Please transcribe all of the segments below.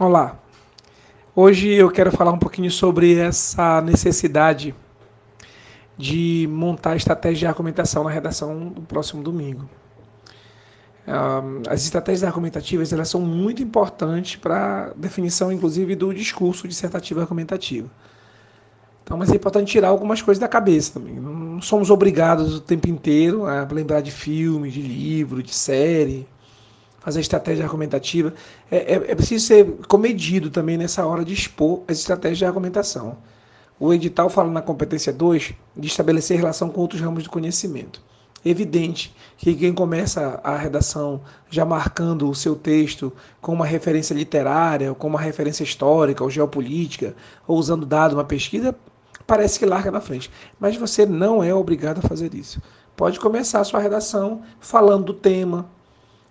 Olá. Hoje eu quero falar um pouquinho sobre essa necessidade de montar estratégia de argumentação na redação do próximo domingo. As estratégias argumentativas elas são muito importantes para definição, inclusive, do discurso dissertativo argumentativo. Então, mas é importante tirar algumas coisas da cabeça também. Não somos obrigados o tempo inteiro a lembrar de filme, de livro, de série, fazer estratégia argumentativa. É, é, é preciso ser comedido também nessa hora de expor as estratégias de argumentação. O edital fala na competência 2 de estabelecer relação com outros ramos do conhecimento. Evidente que quem começa a redação já marcando o seu texto com uma referência literária, ou com uma referência histórica ou geopolítica, ou usando dado uma pesquisa, parece que larga na frente. Mas você não é obrigado a fazer isso. Pode começar a sua redação falando do tema,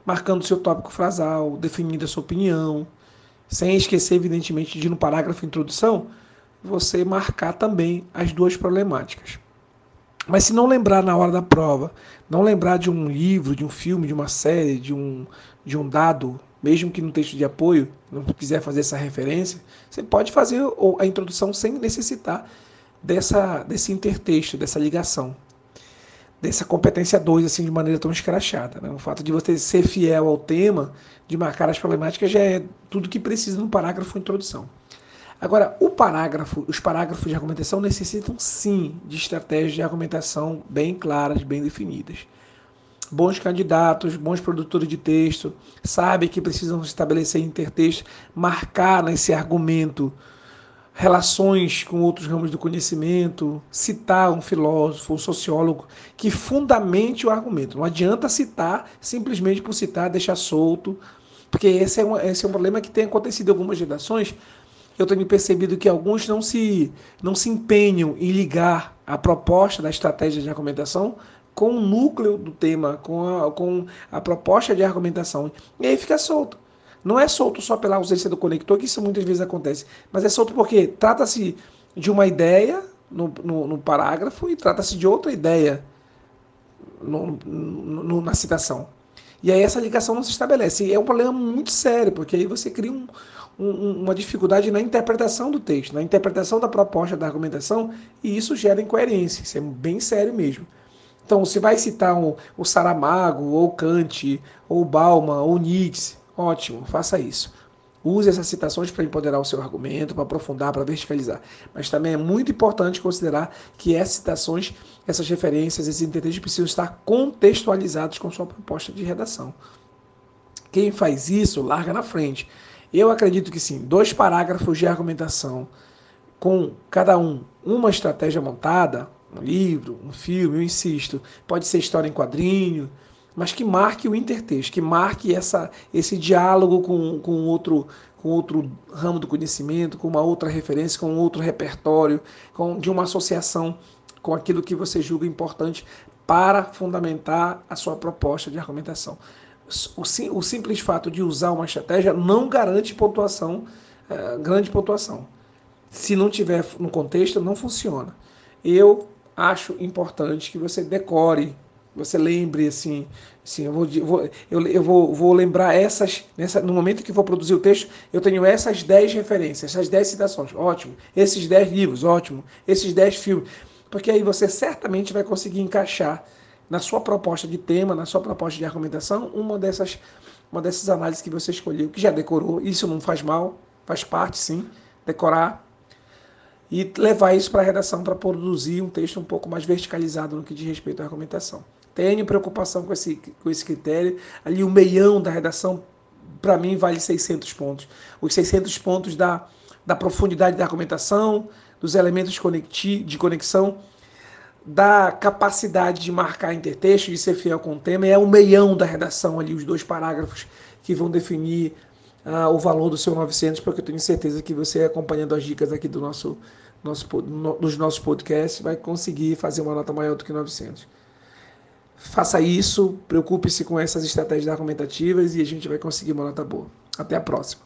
marcando seu tópico frasal, definindo a sua opinião, sem esquecer, evidentemente, de no parágrafo introdução, você marcar também as duas problemáticas. Mas se não lembrar na hora da prova, não lembrar de um livro, de um filme, de uma série, de um, de um dado, mesmo que no texto de apoio, não quiser fazer essa referência, você pode fazer a introdução sem necessitar dessa, desse intertexto, dessa ligação dessa competência 2 assim de maneira tão escrachada. Né? O fato de você ser fiel ao tema, de marcar as problemáticas, já é tudo que precisa no parágrafo introdução. Agora, o parágrafo, os parágrafos de argumentação necessitam sim de estratégias de argumentação bem claras, bem definidas. Bons candidatos, bons produtores de texto, sabem que precisam estabelecer intertexto, marcar nesse argumento relações com outros ramos do conhecimento, citar um filósofo, um sociólogo que fundamente o argumento. Não adianta citar simplesmente por citar, deixar solto, porque esse é, um, esse é um problema que tem acontecido em algumas redações. Eu tenho percebido que alguns não se, não se empenham em ligar a proposta da estratégia de argumentação com o núcleo do tema, com a, com a proposta de argumentação. E aí fica solto. Não é solto só pela ausência do conector, que isso muitas vezes acontece, mas é solto porque trata-se de uma ideia no, no, no parágrafo e trata-se de outra ideia no, no, na citação. E aí essa ligação não se estabelece. E é um problema muito sério, porque aí você cria um, um, uma dificuldade na interpretação do texto, na interpretação da proposta da argumentação, e isso gera incoerência. Isso é bem sério mesmo. Então, se vai citar o, o Saramago, ou Kant, ou Bauman, ou Nietzsche, Ótimo, faça isso. Use essas citações para empoderar o seu argumento, para aprofundar, para verticalizar. Mas também é muito importante considerar que essas citações, essas referências, esses entendentes precisam estar contextualizados com sua proposta de redação. Quem faz isso, larga na frente. Eu acredito que sim, dois parágrafos de argumentação, com cada um uma estratégia montada, um livro, um filme, eu insisto, pode ser história em quadrinho, mas que marque o intertexto, que marque essa, esse diálogo com, com, outro, com outro ramo do conhecimento, com uma outra referência, com outro repertório, com, de uma associação com aquilo que você julga importante para fundamentar a sua proposta de argumentação. O, o simples fato de usar uma estratégia não garante pontuação, é, grande pontuação. Se não tiver no contexto, não funciona. Eu acho importante que você decore você lembre assim, assim eu, vou, eu, eu vou, vou lembrar essas, nessa, no momento que vou produzir o texto, eu tenho essas 10 referências, essas 10 citações, ótimo. Esses 10 livros, ótimo. Esses 10 filmes. Porque aí você certamente vai conseguir encaixar na sua proposta de tema, na sua proposta de argumentação, uma dessas, uma dessas análises que você escolheu, que já decorou. Isso não faz mal, faz parte sim, decorar e levar isso para a redação para produzir um texto um pouco mais verticalizado no que diz respeito à argumentação. Tenho preocupação com esse, com esse critério. Ali o meião da redação, para mim, vale 600 pontos. Os 600 pontos da, da profundidade da argumentação, dos elementos de conexão, da capacidade de marcar intertexto, de ser fiel com o tema, é o meião da redação ali, os dois parágrafos que vão definir uh, o valor do seu 900, porque eu tenho certeza que você, acompanhando as dicas aqui do nosso, nosso, no, dos nossos podcasts, vai conseguir fazer uma nota maior do que 900. Faça isso, preocupe-se com essas estratégias argumentativas e a gente vai conseguir uma nota boa. Até a próxima.